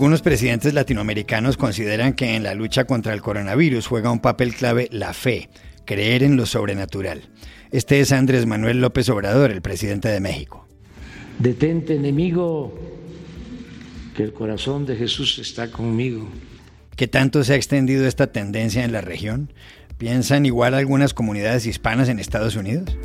Algunos presidentes latinoamericanos consideran que en la lucha contra el coronavirus juega un papel clave la fe, creer en lo sobrenatural. Este es Andrés Manuel López Obrador, el presidente de México. Detente enemigo, que el corazón de Jesús está conmigo. ¿Qué tanto se ha extendido esta tendencia en la región? ¿Piensan igual algunas comunidades hispanas en Estados Unidos?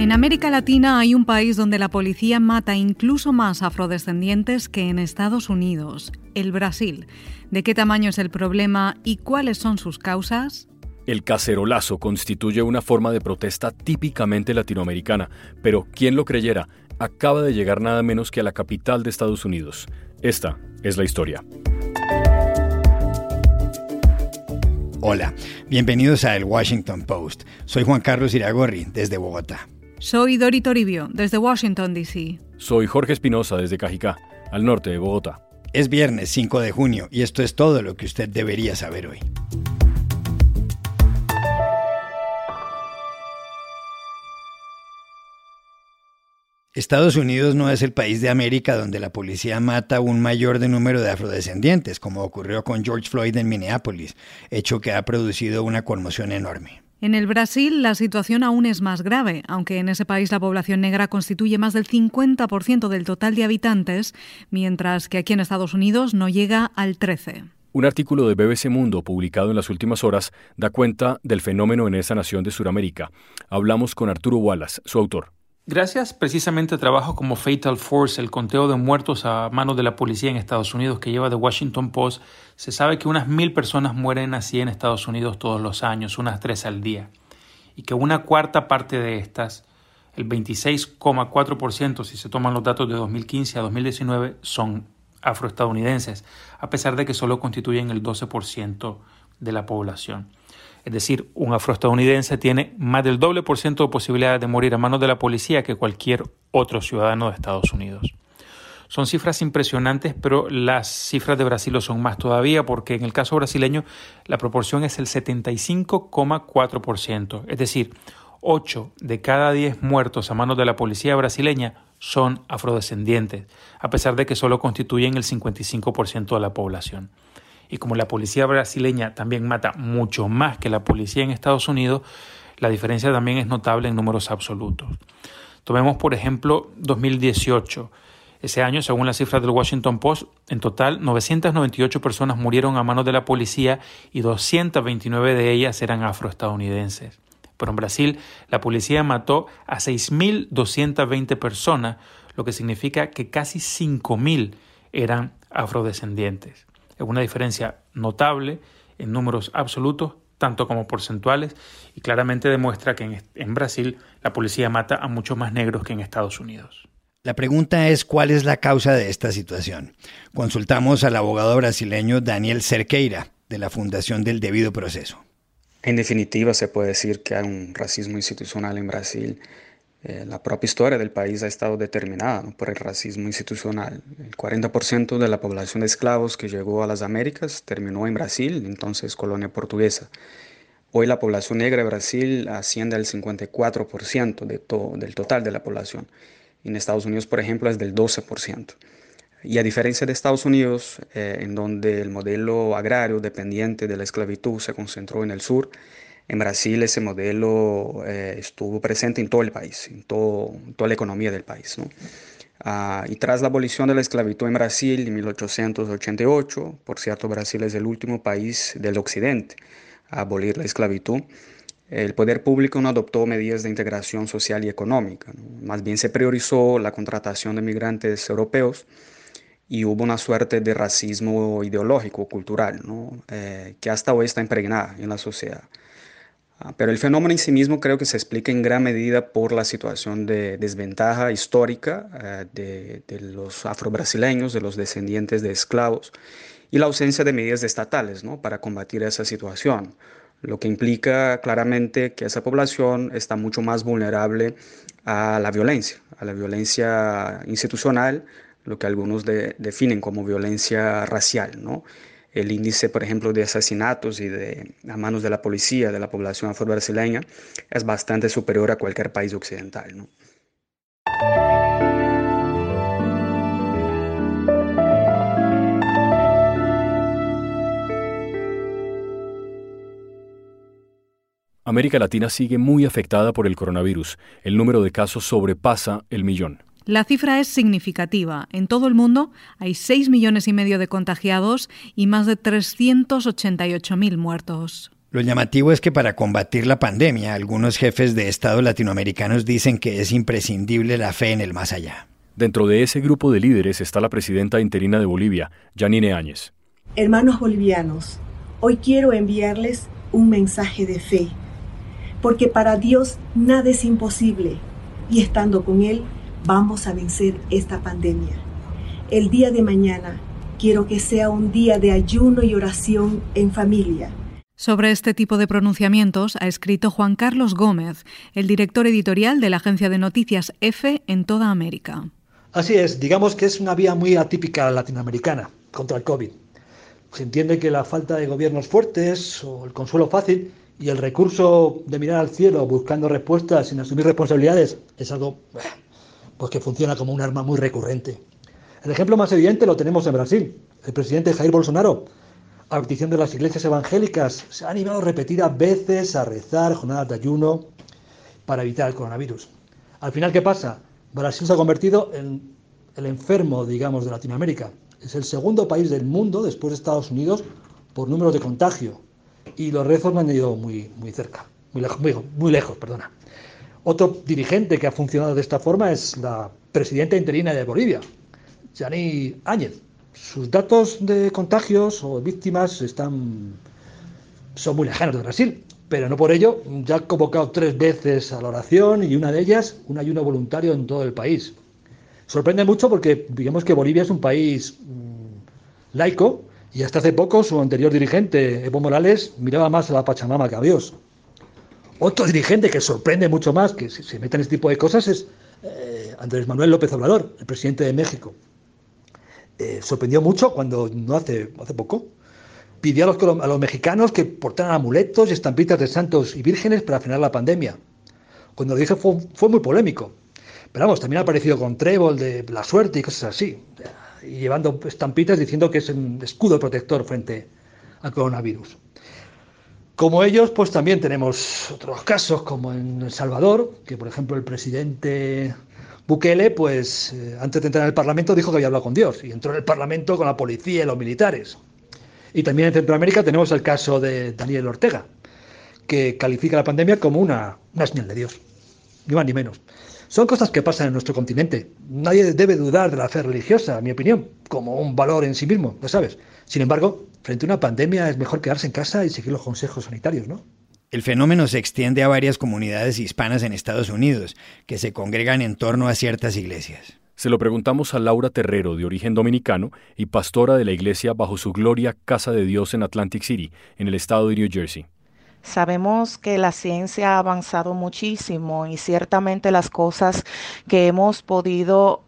En América Latina hay un país donde la policía mata incluso más afrodescendientes que en Estados Unidos, el Brasil. ¿De qué tamaño es el problema y cuáles son sus causas? El cacerolazo constituye una forma de protesta típicamente latinoamericana, pero ¿quién lo creyera? Acaba de llegar nada menos que a la capital de Estados Unidos. Esta es la historia. Hola, bienvenidos a El Washington Post. Soy Juan Carlos Iragorri, desde Bogotá. Soy Dori Toribio, desde Washington, D.C. Soy Jorge Espinosa, desde Cajicá, al norte de Bogotá. Es viernes 5 de junio y esto es todo lo que usted debería saber hoy. Estados Unidos no es el país de América donde la policía mata un mayor de número de afrodescendientes, como ocurrió con George Floyd en Minneapolis, hecho que ha producido una conmoción enorme. En el Brasil la situación aún es más grave, aunque en ese país la población negra constituye más del 50% del total de habitantes, mientras que aquí en Estados Unidos no llega al 13%. Un artículo de BBC Mundo publicado en las últimas horas da cuenta del fenómeno en esa nación de Sudamérica. Hablamos con Arturo Wallace, su autor. Gracias. Precisamente a trabajo como Fatal Force, el conteo de muertos a manos de la policía en Estados Unidos que lleva The Washington Post, se sabe que unas mil personas mueren así en Estados Unidos todos los años, unas tres al día, y que una cuarta parte de estas, el 26,4% si se toman los datos de 2015 a 2019, son afroestadounidenses, a pesar de que solo constituyen el 12% de la población. Es decir, un afroestadounidense tiene más del doble por ciento de posibilidades de morir a manos de la policía que cualquier otro ciudadano de Estados Unidos. Son cifras impresionantes, pero las cifras de Brasil lo son más todavía porque en el caso brasileño la proporción es el 75,4%. Es decir, 8 de cada 10 muertos a manos de la policía brasileña son afrodescendientes, a pesar de que solo constituyen el 55% de la población y como la policía brasileña también mata mucho más que la policía en Estados Unidos, la diferencia también es notable en números absolutos. Tomemos por ejemplo 2018. Ese año, según las cifras del Washington Post, en total 998 personas murieron a manos de la policía y 229 de ellas eran afroestadounidenses. Pero en Brasil, la policía mató a 6.220 personas, lo que significa que casi 5.000 eran afrodescendientes. Es una diferencia notable en números absolutos, tanto como porcentuales, y claramente demuestra que en, Brasil la policía mata a muchos más negros que en Estados Unidos. La pregunta es cuál es la causa de esta situación. Consultamos al abogado brasileño Daniel Cerqueira, de la Fundación del Debido Proceso. En definitiva, se puede decir que hay un racismo institucional en Brasil eh, la propia historia del país ha estado determinada por el racismo institucional. El 40% de la población de esclavos que llegó a las Américas terminó en Brasil, entonces colonia portuguesa. Hoy la población negra de Brasil asciende al 54% de del total de la población. En Estados Unidos, por ejemplo, es del 12%. Y a diferencia de Estados Unidos, eh, en donde el modelo agrario dependiente de la esclavitud se concentró en el sur, en Brasil ese modelo eh, estuvo presente en todo el país, en, todo, toda la economía del país. Ah, y tras la abolición de la esclavitud en Brasil en 1888, por cierto, Brasil es el último país del occidente a abolir la esclavitud, el poder público no adoptó medidas de integración social y económica, más bien se priorizó la contratación de migrantes europeos y hubo una suerte de racismo ideológico, cultural, eh, que hasta hoy está impregnada en la sociedad. Ah, pero el fenómeno en sí mismo creo que se explica en gran medida por la situación de desventaja histórica eh, de, los afrobrasileños, de los descendientes de esclavos, y la ausencia de medidas estatales ¿no? para combatir esa situación, lo que implica claramente que esa población está mucho más vulnerable a la violencia, a la violencia institucional, lo que algunos definen como violencia racial, ¿no? el índice, por ejemplo, de asesinatos y de, a manos de la policía de la población afro-brasileña es bastante superior a cualquier país occidental. América Latina sigue muy afectada por el coronavirus. El número de casos sobrepasa el millón. La cifra es significativa. En todo el mundo hay 6 millones y medio de contagiados y más de 388.000 muertos. Lo llamativo es que para combatir la pandemia, algunos jefes de Estado latinoamericanos dicen que es imprescindible la fe en el más allá. Dentro de ese grupo de líderes está la presidenta interina de Bolivia, Janine Áñez. Hermanos bolivianos, hoy quiero enviarles un mensaje de fe, porque para Dios nada es imposible y estando con Él vamos a vencer esta pandemia. El día de mañana quiero que sea un día de ayuno y oración en familia. Sobre este tipo de pronunciamientos ha escrito Juan Carlos Gómez, el director editorial de la agencia de noticias EFE en toda América. Así es, digamos que es una vía muy atípica latinoamericana contra el COVID. Se entiende que la falta de gobiernos fuertes o el consuelo fácil y el recurso de mirar al cielo buscando respuestas sin asumir responsabilidades es algo pues que funciona como un arma muy recurrente. El ejemplo más evidente lo tenemos en Brasil. El presidente Jair Bolsonaro, a petición de las iglesias evangélicas, se ha animado repetidas veces a rezar jornadas de ayuno para evitar el coronavirus. Al final, ¿qué pasa? Brasil se ha convertido en el enfermo, digamos, de Latinoamérica. Es el segundo país del mundo, después de Estados Unidos, por número de contagio. Y los rezos me han ido muy, muy cerca, muy lejos, muy, lejos, perdona. Otro dirigente que ha funcionado de esta forma es la presidenta interina de Bolivia, Jani Áñez. Sus datos de contagios o víctimas están, son muy lejanos de Brasil, pero no por ello ya ha convocado tres veces a la oración y una de ellas un ayuno voluntario en todo el país. Sorprende mucho porque digamos que Bolivia es un país mm, laico y hasta hace poco su anterior dirigente, Evo Morales, miraba más a la Pachamama que a Dios. Otro dirigente que sorprende mucho más que se mete en este tipo de cosas es eh, Andrés Manuel López Obrador, el presidente de México. Eh, sorprendió mucho cuando, no hace, hace poco, pidió a los, a los mexicanos que portaran amuletos y estampitas de santos y vírgenes para frenar la pandemia. Cuando lo dije fue, fue muy polémico. Pero vamos, también ha aparecido con trébol de la suerte y cosas así. Y llevando estampitas diciendo que es un escudo protector frente al coronavirus. Como ellos, pues también tenemos otros casos, como en El Salvador, que por ejemplo el presidente Bukele, pues eh, antes de entrar en el Parlamento dijo que había hablado con Dios y entró en el Parlamento con la policía y los militares. Y también en Centroamérica tenemos el caso de Daniel Ortega, que califica la pandemia como una, una señal de Dios, ni más ni menos. Son cosas que pasan en nuestro continente. Nadie debe dudar de la fe religiosa, en mi opinión, como un valor en sí mismo, lo sabes. Sin embargo, frente a una pandemia es mejor quedarse en casa y seguir los consejos sanitarios, ¿no? El fenómeno se extiende a varias comunidades hispanas en Estados Unidos, que se congregan en torno a ciertas iglesias. Se lo preguntamos a Laura Terrero, de origen dominicano y pastora de la iglesia bajo su gloria Casa de Dios en Atlantic City, en el estado de New Jersey. Sabemos que la ciencia ha avanzado muchísimo y ciertamente las cosas que hemos podido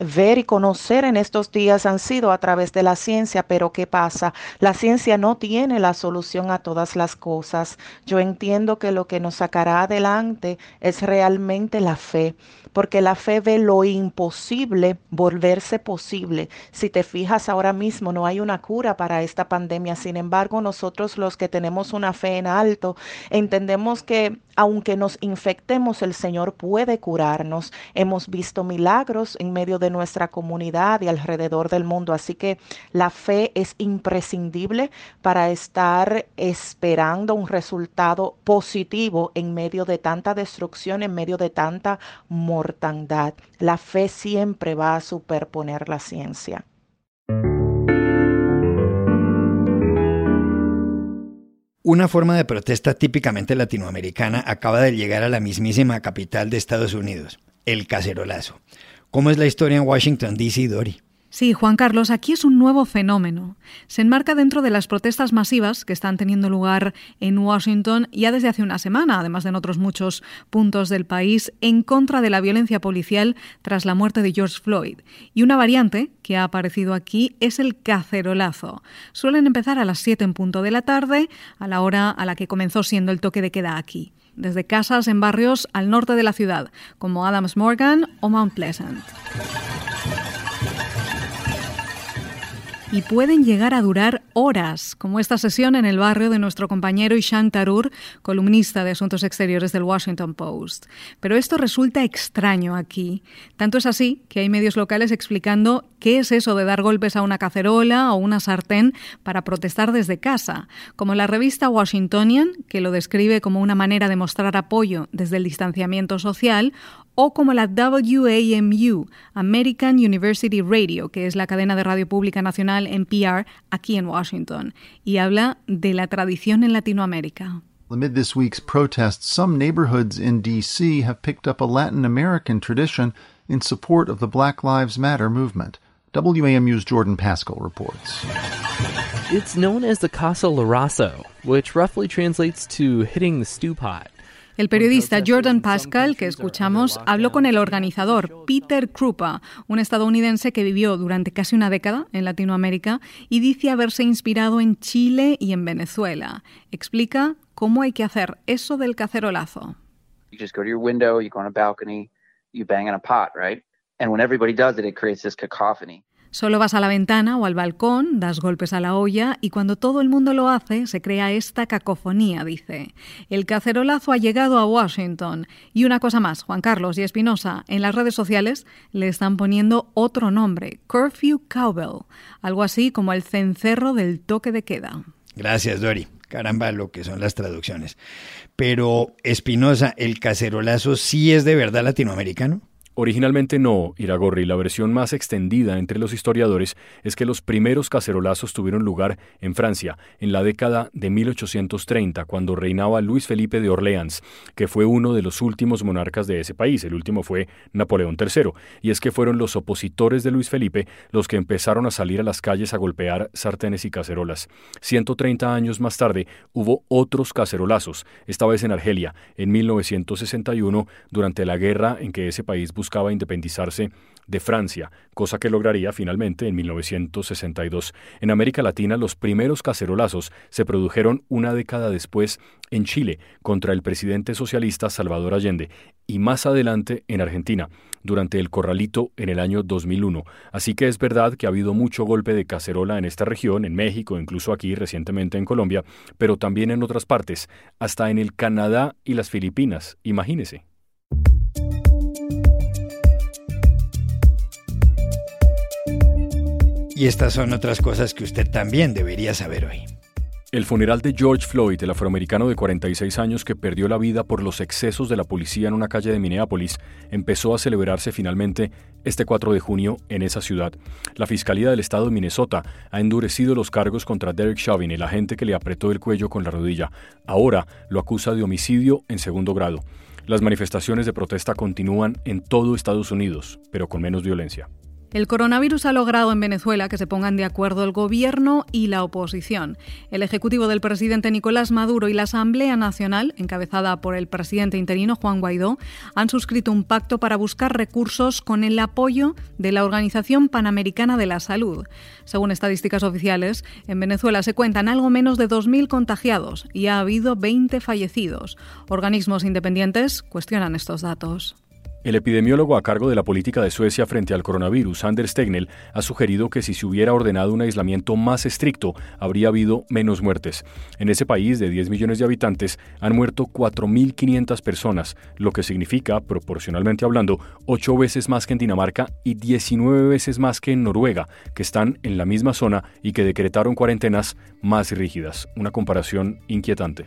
ver y conocer en estos días han sido a través de la ciencia, pero ¿qué pasa? La ciencia no tiene la solución a todas las cosas. Yo entiendo que lo que nos sacará adelante es realmente la fe porque la fe ve lo imposible volverse posible. Si te fijas ahora mismo, no hay una cura para esta pandemia. Sin embargo, nosotros los que tenemos una fe en entendemos que aunque nos infectemos, el Señor puede curarnos. Hemos visto milagros en medio de nuestra comunidad y alrededor del mundo. Así que la fe es imprescindible para estar esperando un resultado positivo en medio de tanta destrucción, en medio de tanta mortandad. La fe siempre va a superponer la ciencia. Una forma de protesta típicamente latinoamericana acaba de llegar a la mismísima capital de Estados Unidos, el cacerolazo. ¿Cómo es la historia en Washington, D.C., Dori? Sí, Juan Carlos, aquí es un nuevo fenómeno. Se enmarca dentro de las protestas masivas que están teniendo lugar en Washington ya desde hace una semana, además de en otros muchos puntos del país, en contra de la violencia policial tras la muerte de George Floyd. Y una variante que ha aparecido aquí es el cacerolazo. Suelen empezar a las 7 en punto de la tarde, a la hora a la que comenzó siendo el toque de queda aquí desde casas en barrios al norte de la ciudad, como Adams Morgan o Mount Pleasant. Y pueden llegar a durar horas, como esta sesión en el barrio de nuestro compañero Ishan Tarur, columnista de Asuntos Exteriores del Washington Post. Pero esto resulta extraño aquí. Tanto es así que hay medios locales explicando qué es eso de dar golpes a una cacerola o una sartén para protestar desde casa, como la revista Washingtonian, que lo describe como una manera de mostrar apoyo desde el distanciamiento social, o como la WAMU, American University Radio, que es la cadena de radio pública nacional NPR aquí en Washington, y habla de la tradición en Latinoamérica. Amid this week's protests, some neighborhoods in D.C. have picked up a Latin American tradition in support of the Black Lives Matter movement. WAMU's Jordan Pascal reports. It's known as the Casa Larazo, which roughly translates to hitting the stew pot. El periodista Jordan Pascal, que escuchamos, habló con el organizador Peter Krupa, un estadounidense que vivió durante casi una década en Latinoamérica y dice haberse inspirado en Chile y en Venezuela. Explica cómo hay que hacer eso del cacerolazo. You just go to your window, you go on a balcony, you bang on a pot, right? And when everybody does it, it creates this cacophony. Solo vas a la ventana o al balcón, das golpes a la olla y cuando todo el mundo lo hace se crea esta cacofonía, dice. El cacerolazo ha llegado a Washington. Y una cosa más, Juan Carlos y Espinosa, en las redes sociales le están poniendo otro nombre, Curfew Cowbell, algo así como el cencerro del toque de queda. Gracias, Dori. Caramba, lo que son las traducciones. Pero, Espinosa, ¿el cacerolazo sí es de verdad latinoamericano? Originalmente no, Iragorri. La versión más extendida entre los historiadores es que los primeros cacerolazos tuvieron lugar en Francia, en la década de 1830, cuando reinaba Luis Felipe de Orleans, que fue uno de los últimos monarcas de ese país. El último fue Napoleón III. Y es que fueron los opositores de Luis Felipe los que empezaron a salir a las calles a golpear sartenes y cacerolas. 130 años más tarde hubo otros cacerolazos, esta vez en Argelia, en 1961, durante la guerra en que ese país buscaba independizarse de Francia, cosa que lograría finalmente en 1962. En América Latina, los primeros cacerolazos se produjeron una década después en Chile contra el presidente socialista Salvador Allende y más adelante en Argentina, durante el Corralito en el año 2001. Así que es verdad que ha habido mucho golpe de cacerola en esta región, en México, incluso aquí recientemente en Colombia, pero también en otras partes, hasta en el Canadá y las Filipinas, imagínese. Y estas son otras cosas que usted también debería saber hoy. El funeral de George Floyd, el afroamericano de 46 años que perdió la vida por los excesos de la policía en una calle de Minneapolis, empezó a celebrarse finalmente este 4 de junio en esa ciudad. La Fiscalía del Estado de Minnesota ha endurecido los cargos contra Derek Chauvin, el agente que le apretó el cuello con la rodilla. Ahora lo acusa de homicidio en segundo grado. Las manifestaciones de protesta continúan en todo Estados Unidos, pero con menos violencia. El coronavirus ha logrado en Venezuela que se pongan de acuerdo el gobierno y la oposición. El ejecutivo del presidente Nicolás Maduro y la Asamblea Nacional, encabezada por el presidente interino Juan Guaidó, han suscrito un pacto para buscar recursos con el apoyo de la Organización Panamericana de la Salud. Según estadísticas oficiales, en Venezuela se cuentan algo menos de 2.000 contagiados y ha habido 20 fallecidos. Organismos independientes cuestionan estos datos. El epidemiólogo a cargo de la política de Suecia frente al coronavirus, Anders Tegnell, ha sugerido que si se hubiera ordenado un aislamiento más estricto, habría habido menos muertes. En ese país de 10 millones de habitantes han muerto 4.500 personas, lo que significa, proporcionalmente hablando, 8 veces más que en Dinamarca y 19 veces más que en Noruega, que están en la misma zona y que decretaron cuarentenas más rígidas. Una comparación inquietante.